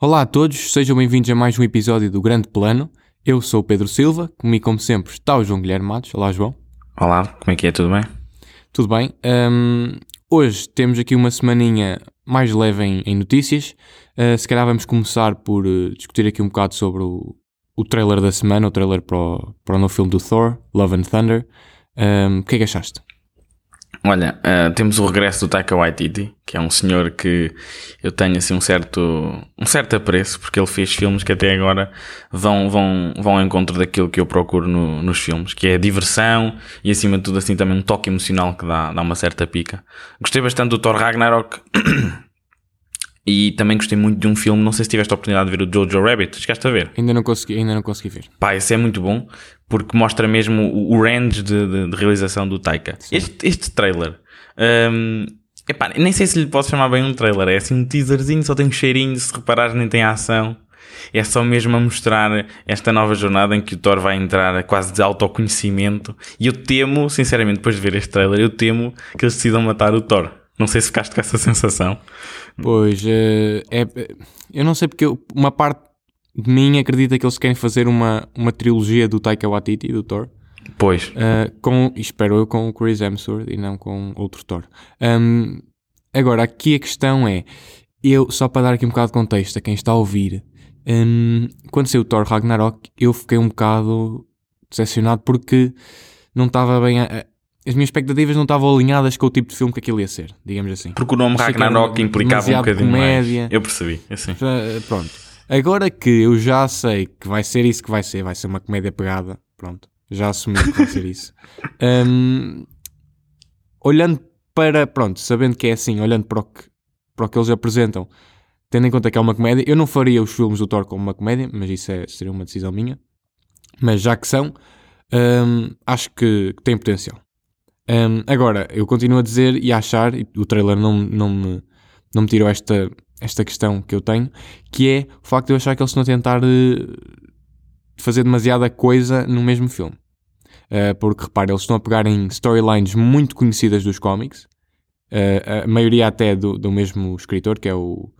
Olá a todos, sejam bem-vindos a mais um episódio do Grande Plano. Eu sou o Pedro Silva, comigo como sempre está o João Guilherme Matos. Olá João. Olá, como é que é? Tudo bem? Tudo bem? Um, hoje temos aqui uma semaninha mais leve em, em notícias. Uh, se calhar vamos começar por uh, discutir aqui um bocado sobre o, o trailer da semana, o trailer para o, para o novo filme do Thor, Love and Thunder. Um, o que é que achaste? Olha, uh, temos o regresso do Taika Waititi, que é um senhor que eu tenho assim um certo, um certo apreço, porque ele fez filmes que até agora vão, vão, vão ao encontro daquilo que eu procuro no, nos filmes, que é diversão e acima de tudo assim também um toque emocional que dá, dá uma certa pica. Gostei bastante do Thor Ragnarok. E também gostei muito de um filme, não sei se tiveste a oportunidade de ver o Jojo Rabbit, chegaste a ver? Ainda não consegui, ainda não consegui ver. Pá, esse é muito bom, porque mostra mesmo o, o range de, de, de, realização do Taika. Este, este trailer, um, epá, nem sei se lhe posso chamar bem um trailer, é assim um teaserzinho, só tem um cheirinho, se reparares nem tem ação. É só mesmo a mostrar esta nova jornada em que o Thor vai entrar quase de autoconhecimento. E eu temo, sinceramente, depois de ver este trailer, eu temo que eles decidam matar o Thor. Não sei se ficaste com essa sensação. Pois, é, é, eu não sei porque uma parte de mim acredita que eles querem fazer uma, uma trilogia do Taika Waititi, do Thor. Pois. Uh, com, espero eu, com o Chris Hemsworth e não com outro Thor. Um, agora, aqui a questão é, eu, só para dar aqui um bocado de contexto a quem está a ouvir, um, quando saiu o Thor Ragnarok, eu fiquei um bocado decepcionado porque não estava bem a, as minhas expectativas não estavam alinhadas com o tipo de filme que aquilo ia ser, digamos assim. Porque o nome Ragnarok implicava um bocadinho comédia. mais. Eu percebi, assim. Pronto. Agora que eu já sei que vai ser isso que vai ser, vai ser uma comédia pegada, pronto, já assumi que vai ser isso. Um, olhando para, pronto, sabendo que é assim, olhando para o que, para o que eles apresentam, tendo em conta que é uma comédia, eu não faria os filmes do Thor como uma comédia, mas isso é, seria uma decisão minha. Mas já que são, um, acho que, que tem potencial. Um, agora, eu continuo a dizer e a achar, e o trailer não, não, me, não me tirou esta, esta questão que eu tenho, que é o facto de eu achar que eles estão a tentar uh, fazer demasiada coisa no mesmo filme. Uh, porque, repare, eles estão a pegar em storylines muito conhecidas dos cómics, uh, a maioria até do, do mesmo escritor, que é o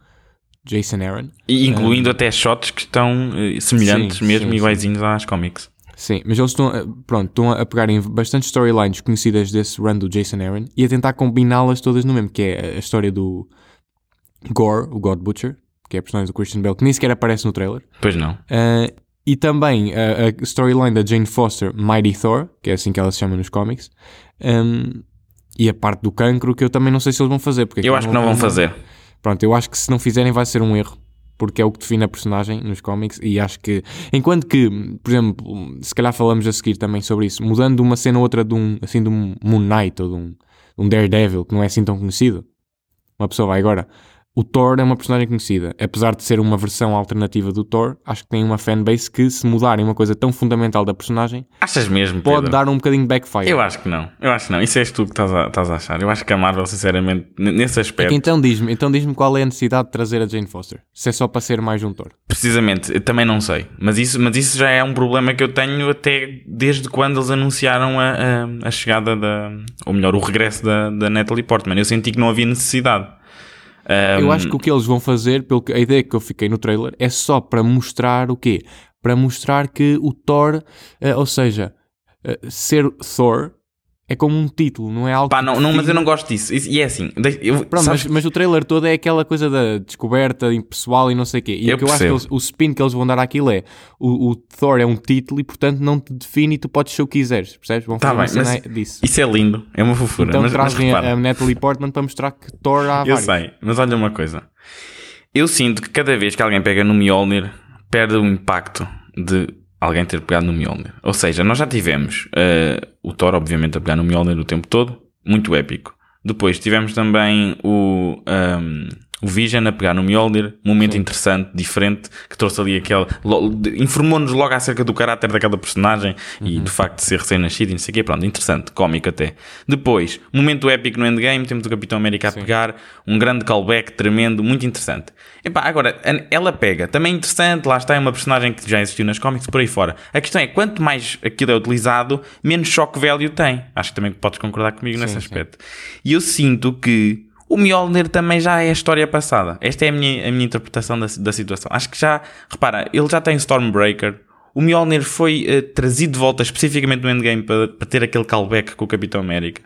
Jason Aaron. E incluindo até shots que estão semelhantes, sim, mesmo sim, iguaizinhos sim. às cómics. Sim, mas eles estão, pronto, estão a pegar em bastantes storylines conhecidas desse run do Jason Aaron e a tentar combiná-las todas no mesmo, que é a história do Gore, o God Butcher, que é a personagem do Christian Bale, que nem sequer aparece no trailer. Pois não. Uh, e também a, a storyline da Jane Foster, Mighty Thor, que é assim que ela se chama nos cómics. Um, e a parte do cancro, que eu também não sei se eles vão fazer. Porque eu acho que não vão fazer. Pronto, eu acho que se não fizerem vai ser um erro porque é o que define a personagem nos cómics e acho que, enquanto que, por exemplo, se calhar falamos a seguir também sobre isso, mudando uma cena ou outra de um, assim, de um Moon Knight ou de um, de um Daredevil, que não é assim tão conhecido, uma pessoa vai agora o Thor é uma personagem conhecida. Apesar de ser uma versão alternativa do Thor, acho que tem uma fanbase que, se mudarem uma coisa tão fundamental da personagem, achas mesmo, pode Pedro? dar um bocadinho de backfire. Eu acho que não. Eu acho que não. Isso és tu que estás a, estás a achar. Eu acho que a Marvel, sinceramente, nesse aspecto. Então diz-me então diz qual é a necessidade de trazer a Jane Foster. Se é só para ser mais um Thor. Precisamente, também não sei. Mas isso, mas isso já é um problema que eu tenho até desde quando eles anunciaram a, a, a chegada da. Ou melhor, o regresso da, da Natalie Portman. Eu senti que não havia necessidade. Um... Eu acho que o que eles vão fazer, pelo que, a ideia que eu fiquei no trailer, é só para mostrar o quê? Para mostrar que o Thor, uh, ou seja, uh, ser Thor é como um título, não é algo. Pá, não, não mas eu não gosto disso. E é assim. Eu, Pronto, mas, mas, o trailer todo é aquela coisa da descoberta pessoal e não sei o quê. E eu o que eu acho que eles, o spin que eles vão dar àquilo é o, o, Thor é um título e portanto não te define e tu podes ser o que quiseres, percebes? Vão tá fazer bem, mas disso. Isso é lindo, é uma fofura. Então mas, trazem a, a Natalie Portman para mostrar que Thor há Eu sei, mas olha uma coisa. Eu sinto que cada vez que alguém pega no Mjolnir perde o impacto de alguém ter pegado no Mjolnir. Ou seja, nós já tivemos uh, o Thor, obviamente, a pegar no Mjolnir o tempo todo, muito épico. Depois tivemos também o, um, ehm, o Vision a pegar no Mjolnir, momento interessante, diferente, que trouxe ali aquele. informou-nos logo acerca do caráter daquela personagem uhum. e do facto de ser recém-nascido e não sei o quê. Pronto, interessante, cómico até. Depois, momento épico no endgame, temos o Capitão América a Sim. pegar, um grande callback tremendo, muito interessante. Epá, agora, ela pega, também interessante, lá está, é uma personagem que já existiu nas cómics por aí fora. A questão é, quanto mais aquilo é utilizado, menos choque velho tem. Acho que também podes concordar comigo sim, nesse aspecto. Sim. E eu sinto que o Mjolnir também já é a história passada. Esta é a minha, a minha interpretação da, da situação. Acho que já, repara, ele já tem Stormbreaker. O Mjolnir foi uh, trazido de volta especificamente no Endgame para, para ter aquele callback com o Capitão América.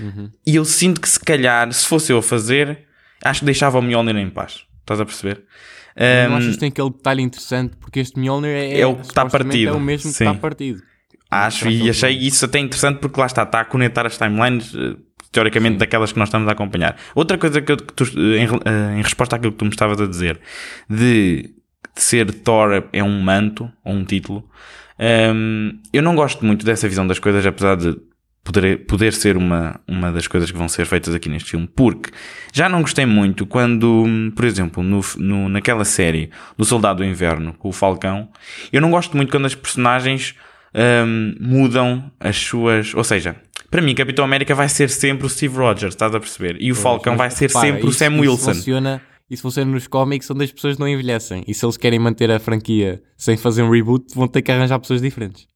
Uhum. E eu sinto que se calhar, se fosse eu a fazer, acho que deixava o Mjolnir em paz. Estás a perceber? Não um, achas que tem aquele detalhe interessante? Porque este Mjolnir é, é o que está partido. É o mesmo Sim. que está partido. Acho e achei isso até interessante porque lá está, está a conectar as timelines uh, teoricamente Sim. daquelas que nós estamos a acompanhar. Outra coisa que, que tu, em, eh, em, resposta àquilo que tu me estavas a dizer, de, de ser Thor é um manto, ou um título, um, ehm, eu não gosto muito dessa visão das coisas, apesar de poder, poder ser uma, uma das coisas que vão ser feitas aqui neste filme, porque já não gostei muito quando, por exemplo, no, no, naquela série do Soldado do Inverno, com o Falcão, eu não gosto muito quando as personagens um, ehm, mudam as suas, ou seja, para mim, Capitão América vai ser sempre o Steve Rogers, estás a perceber? E o pois, Falcão vai ser repara, sempre isso, o Sam isso Wilson. Funciona, isso funciona nos cómics onde as pessoas não envelhecem. E se eles querem manter a franquia sem fazer um reboot, vão ter que arranjar pessoas diferentes.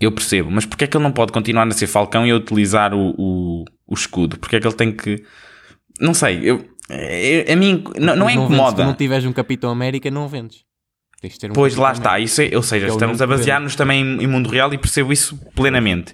Eu percebo, mas porquê é que ele não pode continuar a ser Falcão e a utilizar o, o, o escudo? Porquê é que ele tem que. Não sei, eu, a mim não, não é incomoda. se não tiveres um Capitão América, não vendes. Um pois lá está, isso é, ou seja, é estamos a basear-nos também em, em mundo real e percebo isso plenamente.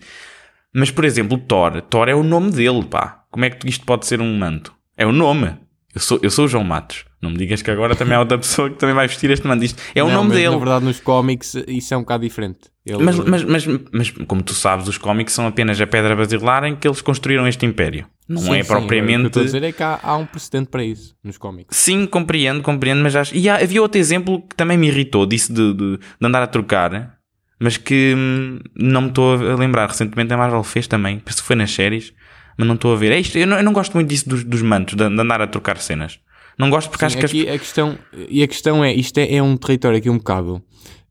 Mas, por exemplo, Thor. Thor é o nome dele, pá. Como é que isto pode ser um manto? É o nome. Eu sou, eu sou o João Matos. Não me digas que agora também há outra pessoa que também vai vestir este manto. Isto é o nome dele. Na verdade, nos cómics isso é um bocado diferente. Ele... Mas, mas, mas, mas, como tu sabes, os cómics são apenas a pedra basilar em que eles construíram este império. Não sim, é sim, propriamente. O que eu estou a dizer é que há, há, um precedente para isso nos cómics. Sim, compreendo, compreendo, mas acho. E há, havia outro exemplo que também me irritou disso de, de, de andar a trocar mas que hum, não me estou a lembrar. Recentemente a Marvel fez também, penso que foi nas séries, mas não estou a ver. É isto, eu, não, eu não gosto muito disso dos, dos mantos, de, de, andar a trocar cenas. Não gosto porque Sim, acho que as... a questão E a questão é, isto é, é um território aqui um bocado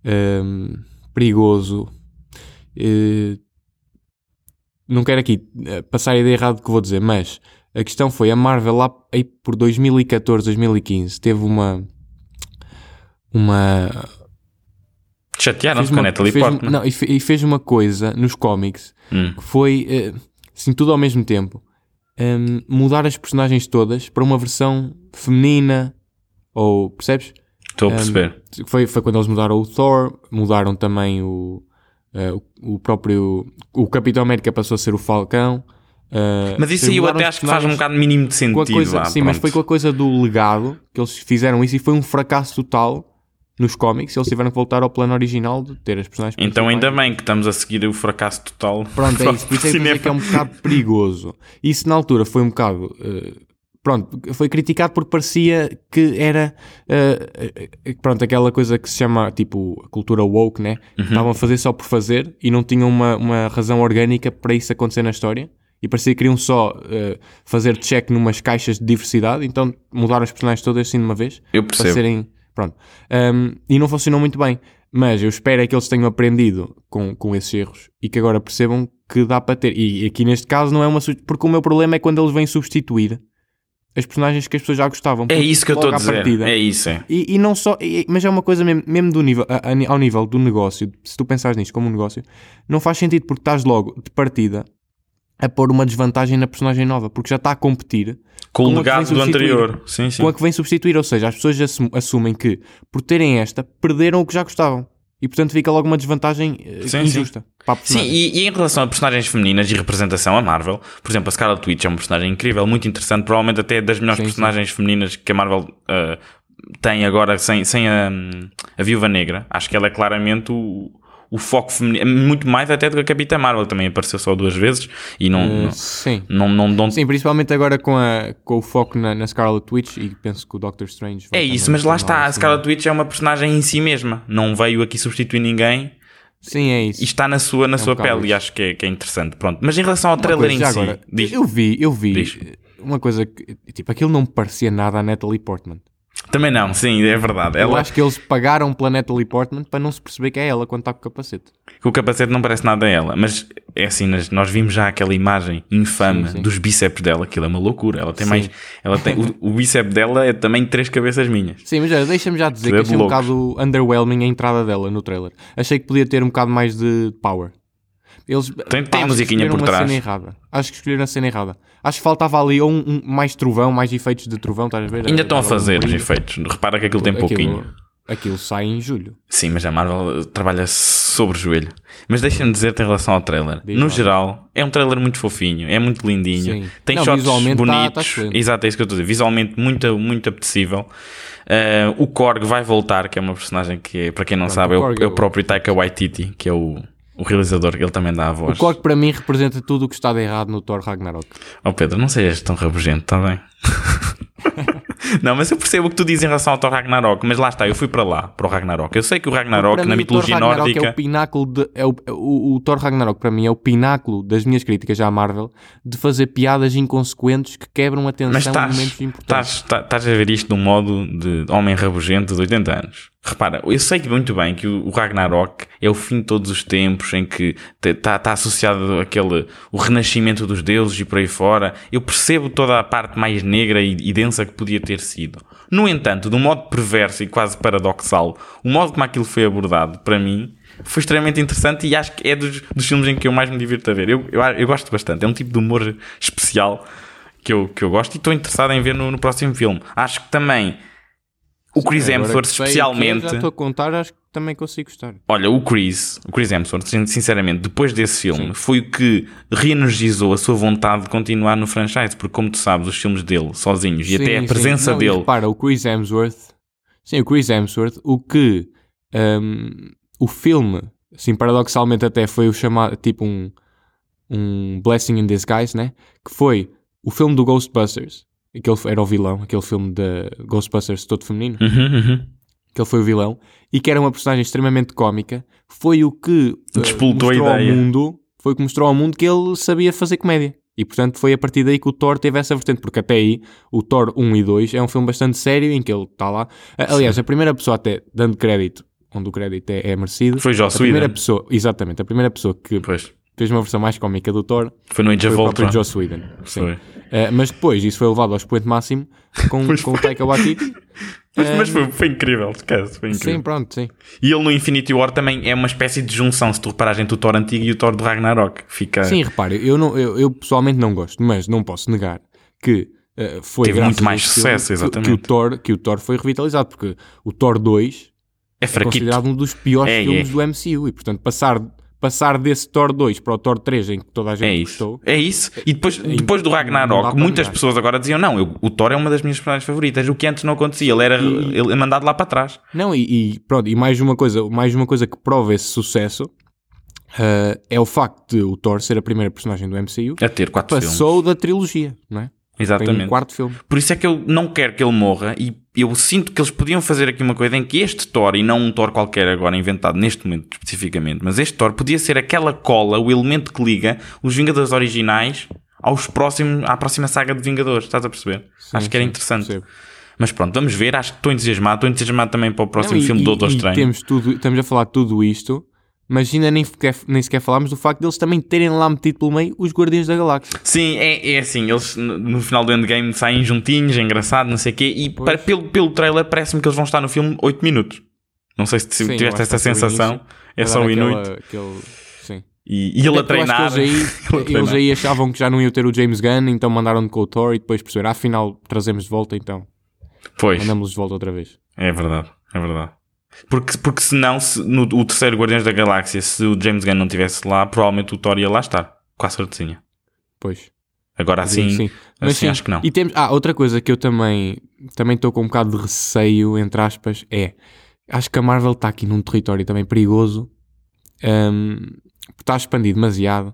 um, perigoso. Uh, não quero aqui eh, passar a ideia errada do que vou dizer, mas a questão foi a Marvel lá aí por 2014, 2015 teve uma uma Chatearam-se com a Natalie fez, Portman. Não, e, e, fez uma coisa nos cómics hum. que foi, uh, assim, tudo ao mesmo tempo. Um, mudar as personagens todas para uma versão feminina, ou, percebes? Estou a ehm, perceber. Um, foi, foi quando eles mudaram o Thor, mudaram também o, uh, o próprio... O Capitão América passou a ser o Falcão. Uh, mas isso aí eu até acho que faz um bocado mínimo de sentido. Coisa, sim, pronto. mas foi com a coisa do legado que eles fizeram isso e foi um fracasso total nos cómics, eles tiveram que voltar ao plano original de ter as personagens Então ainda bem que estamos a seguir o fracasso total. Pronto, é isso. Por isso é que, é um bocado perigoso. Isso na altura foi um bocado... Uh, pronto, foi criticado porque parecia que era uh, pronto, aquela coisa que se chama tipo a cultura woke, né? Uhum. Estavam a fazer só por fazer e não tinham uma, uma razão orgânica para isso acontecer na história. E parecia que queriam só uh, fazer check numas caixas de diversidade, então mudaram os personagens todas assim de uma vez. Eu percebo. Para serem Pronto. Um, e não funcionou muito bem. Mas eu espero é que eles tenham aprendido com, com esses erros e que agora percebam que dá para ter. E aqui neste caso não é uma. Porque o meu problema é quando eles vêm substituir as personagens que as pessoas já gostavam. É isso que eu estou a dizer. Partida. É isso. É. E, e não só. E, mas é uma coisa mesmo, mesmo do nível, a, a, ao nível do negócio. Se tu pensares nisto como um negócio, não faz sentido porque estás logo de partida a pôr uma desvantagem na personagem nova, porque já está a competir com, com o legado do anterior. Sim, sim. Com a que vem substituir, ou seja, as pessoas assumem que por terem esta perderam o que já gostavam. E portanto fica logo uma desvantagem eh, sim, injusta. Sim, sim e, e, em relação a personagens femininas e representação, a Marvel, por exemplo, a Scarlet Witch é uma personagem incrível, muito interessante, provavelmente até das melhores sim, personagens femininas que a Marvel uh, tem agora sem, sem a, a Viúva Negra. Acho que ela é claramente o, o foco feminino, muito mais até do que a Capitã Marvel, também apareceu só duas vezes e não. Uh, não sim. Não, não, não, sim, principalmente agora com, a, com o foco na, na Scarlet Witch e penso que o Doctor Strange. É isso, mas lá está, a Scarlet Witch é uma personagem em si mesma, não veio aqui substituir ninguém. Sim, é isso. E está na sua, na é sua pele isso. e acho que é, que é interessante. Pronto. Mas em relação ao uma trailer coisa, em si. Agora, diz, eu vi, eu vi. uma coisa que, tipo, aquilo não parecia nada a Natalie Portman. Também não, sim, é verdade. Eu Ela, acho que eles pagaram pela Natalie Portman para não se perceber que é ela quando está com o capacete. o capacete não parece nada a ela, mas é assim, nós- vimos já aquela imagem infame Sim, sim. dos bíceps dela, aquilo é uma loucura. Ela tem Sim. mais. Ela tem, o, o bíceps dela é também três cabeças minhas. Sim, mas deixa-me já dizer é que de achei um bocado underwhelming a entrada dela no trailer. Achei que podia ter um bocado mais de power. Eles, Tem- tem acho que musiquinha por trás. Cena errada. Acho que escolheram a cena errada. Acho que faltava ali um, um- mais trovão, mais efeitos de trovão, estás a ver? Ainda estão a fazer os efeitos. Repara que aquilo tem Aquilo- pouquinho. Aquilo sai em julho. Sim, mas a Marvel trabalha sobre o joelho. Mas deixa-me dizer-te em relação ao trailer. Diz no lá. geral, é um trailer muito fofinho, é muito lindinho. Sim. Tem Não, shots visualmente tá- tá bonitos. Exato, é isso que eu estou a dizer. Visualmente muito, muito apetecível. Eh, o Korg vai voltar, que é uma personagem que, é, para quem não Pronto, sabe, o é o, é é o- próprio Taika Waititi, que é o, o realizador, ele também dá a O voz. Korg para mim representa tudo o que está de errado no Thor Ragnarok. Oh Pedro, não sejas tão rabugento, está bem? não, mas eu percebo o que tu dizes em relação ao Thor Ragnarok, mas lá está, eu fui para lá, para o Ragnarok. Eu sei que o Ragnarok, para na mim, o Thor mitologia Ragnarok nórdica. é o pináculo de, é o, o, o Thor Ragnarok para mim é o pináculo das minhas críticas à Marvel de fazer piadas inconsequentes que quebram a tensão Mas em estás, momentos importantes. estás, tá- estás a ver isto de um modo de homem rabugento de 80 anos. Repara, eu sei muito bem que o o Ragnarok é o fim de todos os tempos em que está tá associado aquele, o renascimento dos deuses e por aí fora. Eu percebo toda a parte mais negra e, e densa que podia ter sido. No entanto, de um modo perverso e quase paradoxal, o modo como aquilo foi abordado, para mim, foi extremamente interessante e acho que é dos, dos filmes em que eu mais me divirto a ver. Eu, eu, eu gosto bastante. É um tipo de humor especial que eu, que eu gosto e estou interessado em ver no, no próximo filme. Acho que também o Chris Agora Hemsworth, é, especialmente. Já estou a contar, acho que também consigo gostar. Olha, o Chris, o Chris Hemsworth, sin- sinceramente, depois desse filme, foi o que reenergizou a sua vontade de continuar no franchise, porque como tu sabes, os filmes dele, sozinhos, e até Sim, a sim. presença Não, dele, Repara, o Chris Hemsworth. Sim, o Chris Hemsworth, o que hum, o filme, assim, paradoxalmente até foi o chamado, tipo um, um Blessing in Disguise, né? Que foi o filme do Ghostbusters. Aquele era o vilão, aquele filme de Ghostbusters todo feminino. Uhum, uhum. que ele foi o vilão, e que era uma personagem extremamente cómica, foi o que eh, Despoltou a mostrou ideia. ao mundo, foi o que mostrou ao mundo que ele sabia fazer comédia. E portanto foi a partir daí que o Thor teve essa vertente, porque até aí o Thor 1 e 2 é um filme bastante sério em que ele está lá. A- Aliás, a primeira pessoa até dando crédito, onde o crédito é, é merecido, foi a Joss primeira Whedon. pessoa, exatamente, a primeira pessoa que Pois, fez uma versão mais cómica do Thor foi no Age of Ultron. Joss Whedon. Sim. Eh, mas depois isso foi levado ao expoente máximo com, com o Taika Waititi. Mas, Eh, mas foi, foi incrível, esquece, foi incrível. Sim, pronto, sim. E ele no Infinity War também é uma espécie de junção, se tu reparares entre o Thor antigo e o Thor do Ragnarok. Fica... Sim, repare, eu, não, eu, eu pessoalmente não gosto, mas não posso negar que eh, foi Teve muito mais sucesso, que- exatamente. Que, o Thor, que o Thor foi revitalizado, porque o Thor 2 é é considerado um dos piores É, filmes é. do MCU e, portanto, passar, passar desse Thor 2 para o Thor 3 em que toda a gente É isso. gostou. É isso. E depois, depois do Ragnarok, muitas pessoas agora diziam: não, eu- o Thor é uma das minhas personagens favoritas. O que antes não acontecia. Ele era E- ele é mandado lá para trás. Não, e, e pronto, e mais uma coisa, mais uma coisa que prova esse sucesso eh, é o facto de o Thor ser a primeira personagem do MCU A ter quatro filmes. passou da trilogia, não é? Tem um Exatamente. quarto filme. Por isso é que eu não quero que ele morra. E eu sinto que eles podiam fazer aqui uma coisa em que este Thor, e não um Thor qualquer agora inventado neste momento especificamente, mas este Thor podia ser aquela cola, o elemento que liga os Vingadores originais aos próximos, à próxima saga de Vingadores. Estás a perceber? Sim, Acho que era sim, interessante. Mas pronto, vamos ver. Acho que estou entusiasmado. Estou entusiasmado também para o próximo Não, e- filme e, do Doutor Estranho. Temos tudo, estamos a falar de tudo isto, mas ainda nem sequer, nem sequer falámos do facto deles também terem lá metido pelo meio os Guardiões da Galáxia. Sim, é, é assim, eles no final do Endgame saem juntinhos, é engraçado, não sei o quê, e para- pelo, pelo trailer parece-me que eles vão estar no filme 8 minutos. Não sei se Sim, tiveste essa sensação, início. é só o inútil. aquele- sim. E, e ele a É treinar. ele eles, aí, treinar. eles aí achavam que já não iam ter o James Gunn, então mandaram com o Thor e depois perceberam, "Ah, afinal trazemos de volta, então Pois, mandamos-los de volta outra vez. é verdade, é verdade. Porque, porque senão, se, no o terceiro Guardiões da Galáxia, se o James Gunn não estivesse lá, provavelmente o Thor ia lá estar. Com a certezinha. Pois. Agora assim, Sim. Mas assim sim, acho que não. E temos, ah, outra coisa que eu também também estou com um bocado de receio, entre aspas, é acho que a Marvel está aqui num território também perigoso, porque está a expandir demasiado,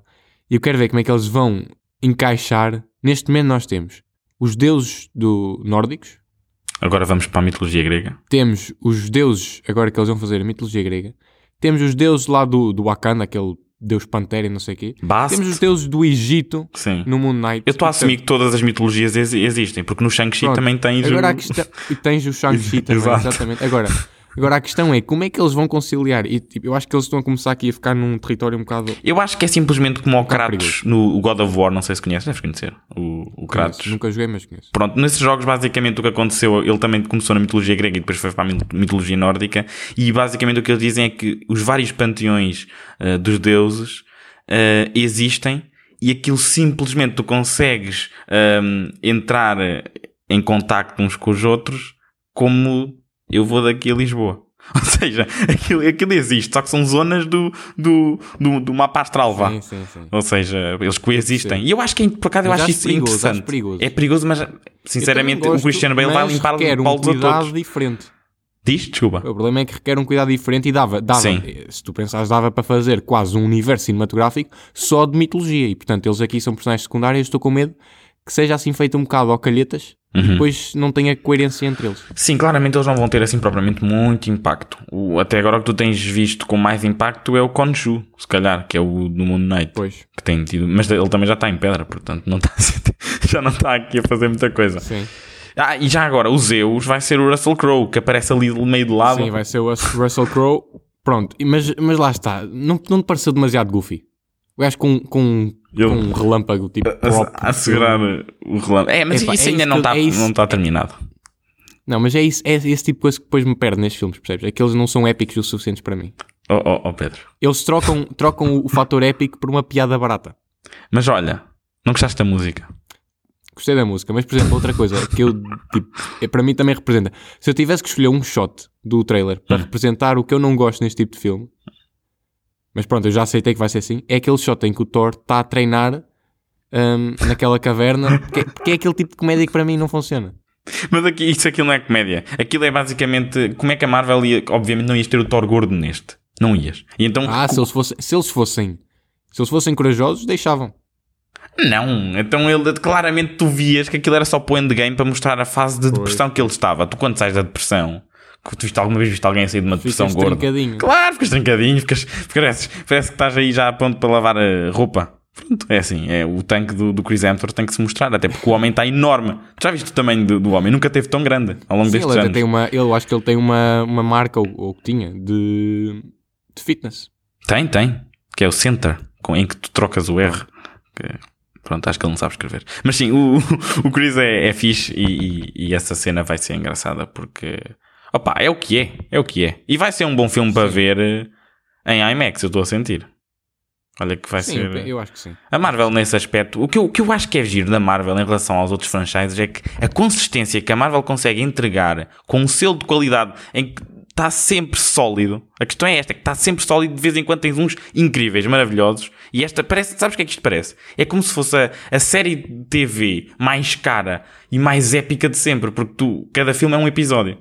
e eu quero ver como é que eles vão encaixar. Neste momento nós temos os deuses do nórdicos, Agora vamos para a mitologia grega. temos os deuses, agora que eles vão fazer a mitologia grega, temos os deuses lá do, do Wakanda, aquele Deus Pantera e não sei o quê. Bast. Temos os deuses do Egito Sim. no Moon Knight. Eu estou a assumir que todas as mitologias ex- existem, porque no Shang-Chi também tens Agora o... questão. E tens o Shang-Chi também, exatamente. Agora, agora a questão é como é que eles vão conciliar? E tipo, eu acho que eles estão a começar aqui a ficar num território um bocado. Eu acho que é simplesmente como o Kratos no God of War, não sei se conheces, deves conhecer, o, o Kratos. Conheço, Nunca joguei, mas conheço. Pronto, nesses jogos basicamente o que aconteceu, ele também começou na mitologia grega e depois foi para a mit- mitologia nórdica e basicamente o que eles dizem é que os vários panteões eh, dos deuses eh, existem e aquilo simplesmente tu consegues ehm, entrar em contacto uns com os outros como eu vou daqui a Lisboa. Ou seja, aquilo, aquilo existe, só que são zonas do, do, do, do mapa astral, vá. Sim, sim, sim. Ou seja, eles coexistem. E eu acho que, por acaso, eu acho acho isso perigoso, interessante. acho perigoso. É perigoso, mas sinceramente também o gosto, Christian Bale vai limpar um bolos a cuidado todos. diferente. Diz? Desculpa. O problema é que requer um cuidado diferente e dava, dava Sim. se tu pensares, dava para fazer quase um universo cinematográfico só de mitologia. E portanto, eles aqui são personagens secundários. Estou com medo que seja assim feito um bocado ao calhetas Uhum. e depois não tenha coerência entre eles. Sim, claramente eles não vão ter assim propriamente muito impacto. O, até agora o que tu tens visto com mais impacto é o Khonshu, se calhar, que é o do Moon Knight. Pois, Que tem tido, mas ele também já está em pedra, portanto não está a já não está aqui a fazer muita coisa. sim. Ah, e já agora, o Zeus vai ser o Russell Crowe, que aparece ali meio de lado. Sim, vai ser o Russell Crowe. Pronto, mas, mas lá está. Não, não te pareceu demasiado goofy? O gajo com, com, Ele- com um relâmpago tipo a, próprio. a segurar o relâmpago. É, mas Epá, isso é ainda isso não está é isso- não está terminado. Não, mas é, isso, é esse tipo de coisa que depois me perde nestes filmes, percebes? É que eles não são épicos o suficientes para mim. Oh, oh, oh, Pedro. Eles trocam, trocam o fator épico por uma piada barata. Mas olha, não gostaste da música? Gostei da música, mas por exemplo, outra coisa que eu, tipo, é, para mim também representa. Se eu tivesse que escolher um shot do trailer para representar o que eu não gosto neste tipo de filme, mas pronto, eu já aceitei que vai ser assim, é aquele shot em que o Thor está a treinar hum, naquela caverna, porque, porque é aquele tipo de comédia que para mim não funciona. Mas aqui, isso aquilo não é comédia. Aquilo é basicamente como é que a Marvel ia. Obviamente não ias ter o Thor gordo neste. Não ias. E então. Ah, se eles fossem, se eles fossem, se eles fossem corajosos, deixavam. Não, então ele claramente tu vias que aquilo era só para o endgame para mostrar a fase de depressão que ele estava. Tu quando sais da depressão, tu viste alguma vez viste alguém sair de uma depressão Ficas gorda? trincadinho. Claro, ficas trincadinho, ficas, parece, parece que estás aí já pronto para lavar a roupa. Pronto, é assim, é o tanque do, do Chris Hemsworth tem que se mostrar, até porque o homem está enorme. Tu já viste o tamanho do, do homem? Nunca teve tão grande ao longo Sim, destes ele anos. tem uma, eu acho que ele tem uma, uma marca, ou, ou que tinha, de, de fitness. Tem, tem. Que é o Center, com, em que tu trocas o R. Que- pronto, acho que ele não sabe escrever. Mas sim, o, o Chris é, é fixe e, e- e essa cena vai ser engraçada porque. Opa, é o que é. É o que é. E vai ser um bom filme para ver eh, em IMAX, eu estou a sentir. Olha que vai Sim, ser. eu, eu acho que sim. A Marvel, nesse aspecto, o que, eu, o que eu acho que é giro da Marvel em relação aos outros franchises é que a consistência que a Marvel consegue entregar com um selo de qualidade em que está sempre sólido. A questão é esta: que está sempre sólido. De vez em quando tens uns incríveis, maravilhosos. E esta parece, sabes o que é que isto parece? É como se fosse a, a série de TV mais cara e mais épica de sempre, porque tu, cada filme é um episódio.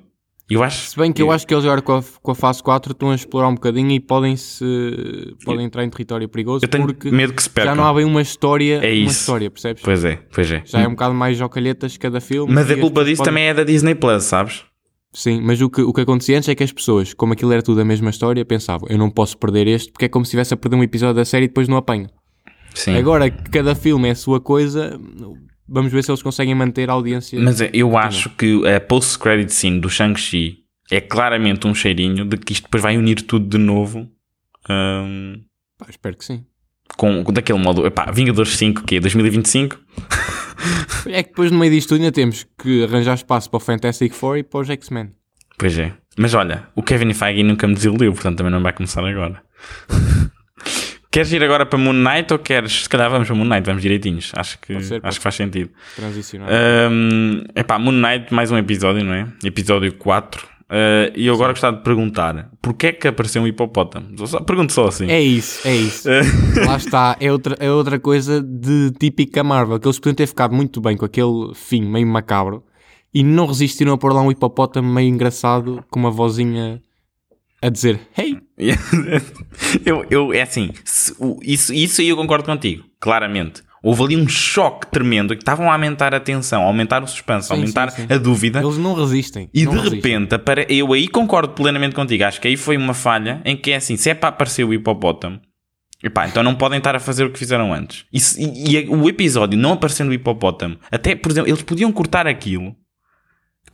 Eu acho. Se bem que eu acho que eles agora com a, com a fase 4 estão a explorar um bocadinho e podem se podem entrar em território perigoso Eu tenho porque medo que se percam. já não há bem uma história, É uma isso. história, percebes? Pois é, pois é. Já é um bocado mais jocalhetas cada filme. Mas a culpa disso podem- também é da Disney Plus, sabes? Sim, mas o que, o que acontecia antes é que as pessoas, como aquilo era tudo a mesma história, pensavam, eu não posso perder este porque é como se estivesse a perder um episódio da série e depois não apanho. Sim. Agora que cada filme é a sua coisa, vamos ver se eles conseguem manter a audiência. Mas é, eu acho que a post-credit scene do Shang-Chi é claramente um cheirinho de que isto depois vai unir tudo de novo hum, Pá, espero que sim. com, com daquele modo. Epá, Vingadores 5, que é 2025? É que depois no meio disto ainda temos que arranjar espaço para o Fantastic Four e para os X-Men. Pois é. Mas olha, o Kevin Feige nunca me desiludiu, portanto também não vai começar agora. Queres ir agora para Moon Knight ou queres? Se calhar vamos para Moon Knight, vamos direitinhos. Acho que, ser, acho que faz sentido. Transicionar. Um, epá, Moon Knight, mais um episódio, não é? Episódio 4. Uh, e eu agora gostava de perguntar: porquê é que apareceu um hipopótamo? Só- Pergunto só assim. É isso, é isso. Lá está, é outra, é outra coisa de típica Marvel, que eles podiam ter ficado muito bem com aquele fim meio macabro e não resistiram a pôr lá um hipopótamo meio engraçado com uma vozinha a dizer Hey! eu, eu, é assim, se- isso, isso aí eu concordo contigo, claramente. Houve ali um choque tremendo que estavam a aumentar a tensão, a aumentar o suspense, a aumentar sim, sim. a dúvida. Eles não resistem. E não de resistem. repente, apare... eu aí concordo plenamente contigo. Acho que aí foi uma falha em que é assim: se é para aparecer o hipopótamo, Epá, então não podem estar a fazer o que fizeram antes. E, e- e o episódio não aparecendo o hipopótamo, até, por exemplo, eles podiam cortar aquilo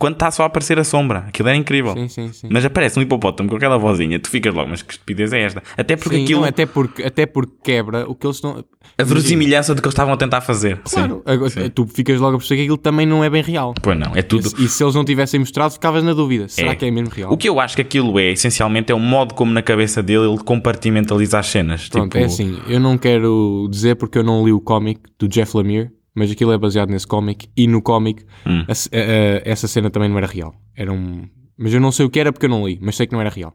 quando está só a aparecer a sombra. Aquilo era incrível. Sim, sim, sim. Mas aparece um hipopótamo com aquela vozinha, tu ficas logo, mas que estupidez é esta? Até porque Sim, aquilo. não, até, porque, até porque quebra o que eles estão. A verosimilhança do que eles estavam a tentar fazer. Claro, agora, Sim. tu ficas logo a perceber que aquilo também não é bem real. Pois não, é tudo. E se eles não tivessem mostrado, ficavas na dúvida. Será É. que é mesmo real? O que eu acho que aquilo é, essencialmente, é o modo como na cabeça dele ele compartimentaliza as cenas. Pronto, tipo, é assim, eu não quero dizer porque eu não li o cómic do Jeff Lemire, mas aquilo é baseado nesse cómic e no cómic Hum. essa cena também não era real. Era um... Mas eu não sei o que era porque eu não li, mas sei que não era real.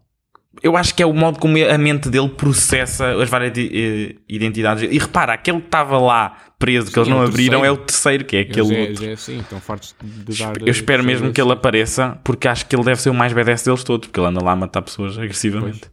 Eu acho que é o modo como a mente dele processa as várias eh, identidades. E repara, aquele que estava lá preso, que Sim, eles não é abriram, terceiro. é o terceiro, que é aquele. É, já é assim, estão fartos de dar... Eu espero mesmo que ele apareça, porque acho que ele deve ser o mais badass deles todos, porque ele anda lá a matar pessoas agressivamente.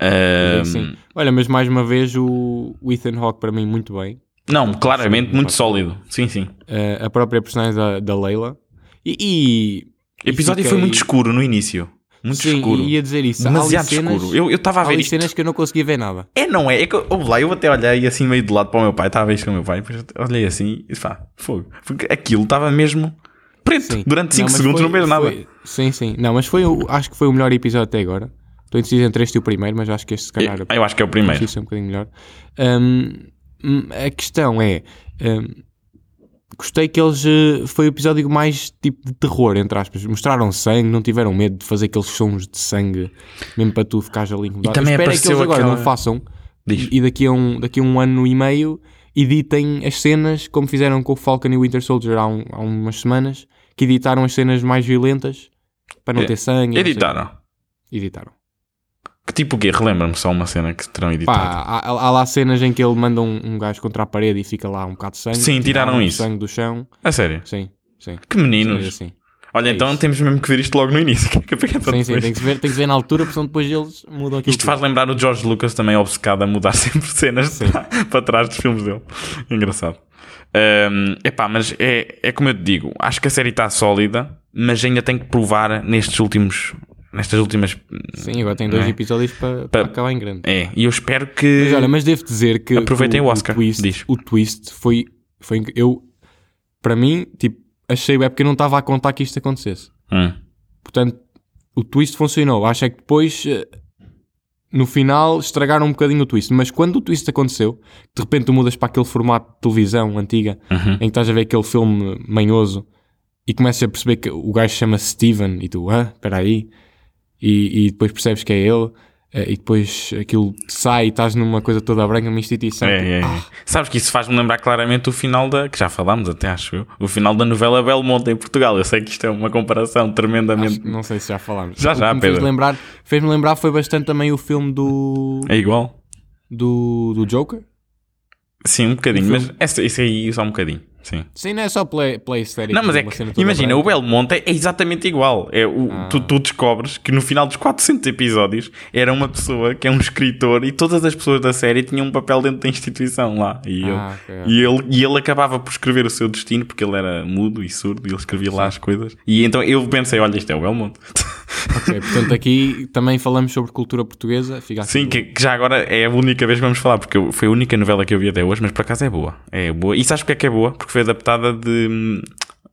Ahm, Sim. Olha, mas mais uma vez o, o Ethan Hawke para mim muito bem. Não, claramente Sim, muito sólido. Sim, sim. Uh, a própria personagem da, da Leila. E, e- O episódio fiquei- foi muito escuro no início. Muito Sim, escuro. ia dizer isso. Demasiado cenas- escuro. Eu eu estava a ver isto. cenas que eu não conseguia ver nada. É, não é? É que eu, lá, eu até olhei assim meio de lado para o meu pai, estava a ver isto com o meu pai, depois olhei assim e pá, fogo. Porque aquilo estava mesmo preto. Sim. Durante 5 mas segundos foi- não vejo nada. foi- Sim, sim. Não, mas foi, o- acho que foi o melhor episódio até agora. Estou indeciso entre este e o primeiro, mas acho que este se calhar Eu, eu acho que é o primeiro. Isso é um bocadinho melhor. Hum, a questão é. hum, gostei que eles. eh, Foi o episódio mais tipo de terror, entre aspas. Mostraram sangue, não tiveram medo de fazer aqueles sons de sangue, mesmo para tu ficares ali incomodado. também Espero que eles agora aquela- não façam Diz. e daqui a, um, daqui a um ano e meio editem as cenas como fizeram com o Falcon e o Winter Soldier há, um- há umas semanas, que editaram as cenas mais violentas para não É. ter sangue. e Editaram. Editaram. Que tipo o quê? Relembra-me só uma cena que terão editado. Pá, há, há lá cenas em que ele manda um, um gajo contra a parede e fica lá um bocado de sangue. Sim, tiraram um isso. sangue do chão. A sério. Sim, sim. Que meninos. Assim. Olha, É então isso. temos mesmo que ver isto logo no início. que é que Sim, sim, tem que, ver, tem que se ver na altura, porque senão depois eles mudam aquilo. Isto faz lembrar o George Lucas também obcecado a mudar sempre cenas para, para trás dos filmes dele. Engraçado. Um, epá, mas é, é como eu te digo, acho que a série está sólida, mas ainda tem que provar nestes últimos. Nestas últimas. Sim, agora tem dois é? episódios para, para acabar em grande. É, e eu espero que. Mas olha, mas devo dizer que Aproveitem o Oscar, twist, diz. o twist foi, foi. Eu, para mim, tipo, achei é porque eu não estava a contar que isto acontecesse. Hum. Portanto, o twist funcionou. Acho é que depois, eh, no final, estragaram um bocadinho o twist. Mas quando o twist aconteceu, de repente tu mudas para aquele formato de televisão antiga, Uhum. em que estás a ver aquele filme manhoso e começas a perceber que o gajo chama Steven e tu, ah, espera aí. E, e depois percebes que é ele. eh, E depois aquilo sai e estás numa coisa toda branca, uma instituição. É, é, é. ah, Sabes que isso faz-me lembrar claramente o final da. que já falámos até, acho eu. O final da novela Belmonte em Portugal. Eu sei que isto é uma comparação tremendamente. acho- não sei se já falámos. Já, O já, fez Pedro. lembrar, fez-me lembrar foi bastante também o filme do, É igual? do, do Joker. Sim, um bocadinho, mas essa, isso aí só um bocadinho. Sim. Sim, não é só play, play estético. Não, mas é que, imagina, o branca. Belmonte é exatamente igual. É o, Ah. tu, tu descobres que no final dos 400 episódios era uma pessoa que é um escritor e todas as pessoas da série tinham um papel dentro da instituição lá. E, Ah, ele, ok. e, ele, e ele acabava por escrever o seu destino porque ele era mudo e surdo e ele escrevia lá as coisas. E então eu pensei: olha, isto é o Belmonte. Ok, portanto, aqui também falamos sobre cultura portuguesa. Sim, que, que já agora é a única vez que vamos falar, porque foi a única novela que eu vi até hoje, mas por acaso é boa. É boa. E sabes porque é que é boa? Porque foi adaptada de hum,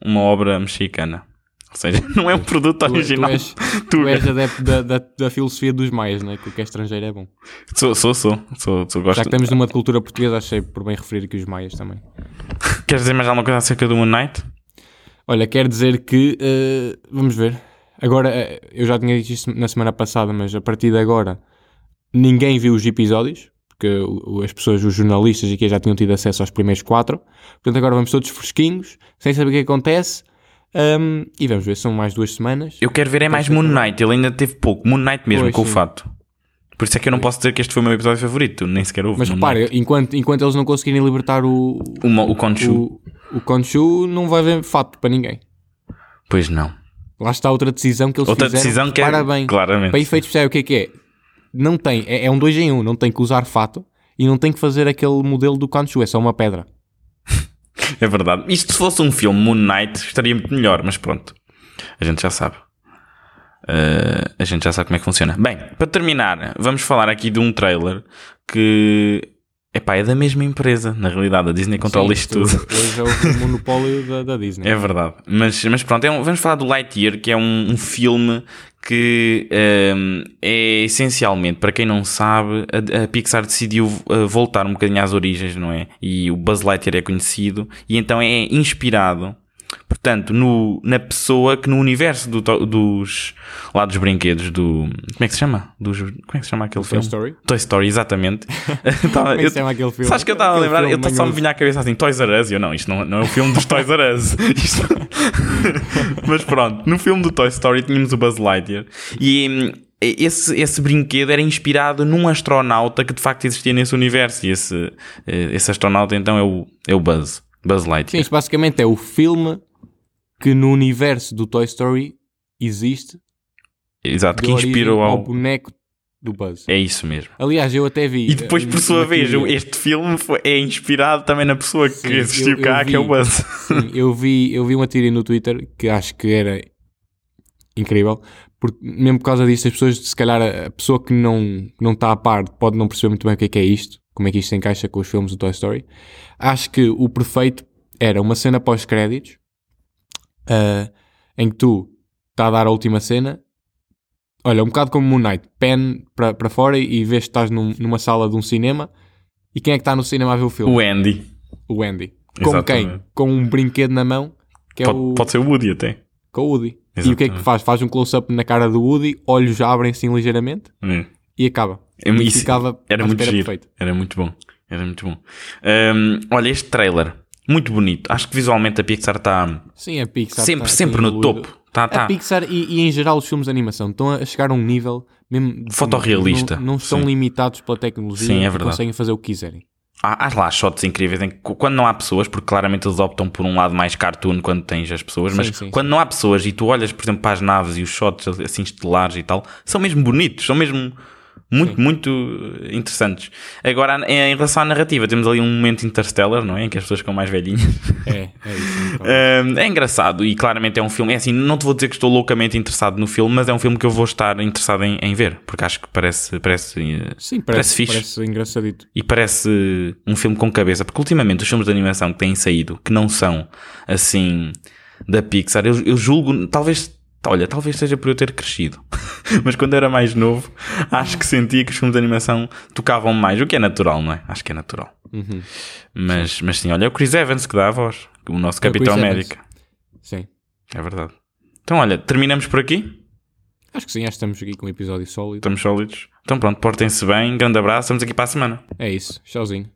uma obra mexicana. Ou seja, não é um produto Tu, tu original. és, Tu tu és adepto da, da, da filosofia dos maias, né? que o que é estrangeiro é bom. Sou, sou, sou. sou, sou gosto. Já que estamos numa de cultura portuguesa, achei por bem referir aqui os maias também. Queres dizer mais alguma coisa acerca do Moon Knight? Olha, quer dizer que. eh, vamos ver. Agora, eh, eu já tinha dito isto na semana passada, mas a partir de agora ninguém viu os episódios, porque o- o- as pessoas, os jornalistas aqui já tinham tido acesso aos primeiros quatro. Portanto, agora vamos todos fresquinhos, sem saber o que acontece. ahm, e vamos ver, são mais duas semanas. Eu quero ver é mais Moon Knight. Ele ainda teve pouco. Moon Knight mesmo, Pois, com o sim. fato. Por isso é que eu não posso dizer que este foi o meu episódio favorito. Nem sequer houve. Mas repare, enquanto, enquanto eles não conseguirem libertar o, O, Mo- o o, o Khonshu, não vai haver fato para ninguém. Pois não. Lá está outra decisão que eles Outra fizeram. decisão que é. Repara bem, Claramente. para efeitos especiais, o que é que é? Não tem, é, é um 2 em 1, um, não tem que usar fato e não tem que fazer aquele modelo do Khonshu, é só uma pedra. É verdade. Isto se fosse um filme Moon Knight estaria muito melhor, mas pronto. A gente já sabe. Uh, a gente já sabe como é que funciona. Bem, para terminar, vamos falar aqui de um trailer que epá, é da mesma empresa, na realidade. A Disney controla isto tudo. Hoje é o monopólio da, da Disney. É verdade. Mas, mas pronto, é um- vamos falar do Lightyear, que é um, um filme que ehm, é essencialmente, para quem não sabe, a, a Pixar decidiu eh, voltar um bocadinho às origens, não é? E o Buzz Lightyear é conhecido, e então é inspirado, portanto, no, na pessoa que no universo do dos, lá dos brinquedos, do, como é que se chama? Dos, como é que se chama aquele Toy filme? Story? Toy Story, exatamente. Tava- Como é que se chama aquele filme? Sabes que eu estava a lembrar, eu só me vinha à cabeça assim, Toys R Us, e eu não, isto não, não é o filme dos Toys R Us. Isto- Mas pronto, no filme do Toy Story tínhamos o Buzz Lightyear e hum, esse, esse brinquedo era inspirado num astronauta que de facto existia nesse universo e esse, eh, esse astronauta então é o, é o Buzz, Buzz Sim, Lightyear. isto basicamente é o filme que no universo do Toy Story existe Exato, que inspirou ao ao... boneco do Buzz. É isso mesmo. Aliás, eu até vi. E depois, eh, por sua uma vez, teoria. este filme foi- é inspirado também na pessoa que Sim, existiu eu- eu cá, que é o vi. Buzz. Sim, eu vi, eu vi uma teoria no Twitter que acho que era incrível, porque mesmo por causa disso, as pessoas, se calhar, a a pessoa que não que não está a par pode não perceber muito bem o que é que é isto, como é que isto se encaixa com os filmes do Toy Story. Acho que o perfeito era uma cena pós-créditos ah, em que tu está a dar a última cena. Olha, um bocado como Moon Knight, pen para fora e vês que estás num- numa sala de um cinema e quem é que está no cinema a ver o filme? O Andy. O Andy. Com Exatamente. quem? Com um brinquedo na mão, que é Pode, o. pode ser o Woody até. Com o Woody. E o que é que Exatamente. faz? Faz um close-up na cara do Woody, olhos abrem assim ligeiramente É. e acaba. É, e ficava era muito perfeito. Era muito bom. Era muito bom. Hum, olha, este trailer, muito bonito. Acho que visualmente a Pixar está Sim, a sempre, tá- sempre no topo. Tá, A tá. Pixar e, e em geral os filmes de animação estão a chegar a um nível mesmo. Fotorrealista. Não, não estão Sim. limitados pela tecnologia Sim, é verdade. conseguem fazer o que quiserem. Há, há lá shots incríveis em que quando não há pessoas, porque claramente eles optam por um lado mais cartoon quando tens as pessoas, mas Sim, sim, quando não há pessoas e tu olhas, por exemplo, para as naves e os shots assim estelares e tal, são mesmo bonitos, são mesmo muito, muito eh, interessantes. Agora, em relação à narrativa, temos ali um momento interstellar, não é? Em que as pessoas ficam mais velhinhas. É, é isso. então. É engraçado e claramente é um filme. É assim, não te vou dizer que estou loucamente interessado no filme, mas é um filme que eu vou estar interessado em, em ver, porque acho que parece, parece, eh, Sim, parece parece, fixe. parece engraçadito. e parece um filme com cabeça. Porque ultimamente os filmes de animação que têm saído, que não são assim da Pixar, eu, eu julgo, talvez. Olha, talvez seja por eu ter crescido. Mas quando era mais novo, acho que sentia que os filmes de animação tocavam mais. O que é natural, não é? Acho que é natural. Uhum. Mas, mas sim, olha, é o Chris Evans que dá a voz. O nosso É Capitão América. Sim. É verdade. Então, olha, terminamos por aqui. Acho que sim, acho que estamos aqui com um episódio sólido. Estamos sólidos. Então, pronto, portem-se bem. Grande abraço. Estamos aqui para a semana. É isso. Tchauzinho.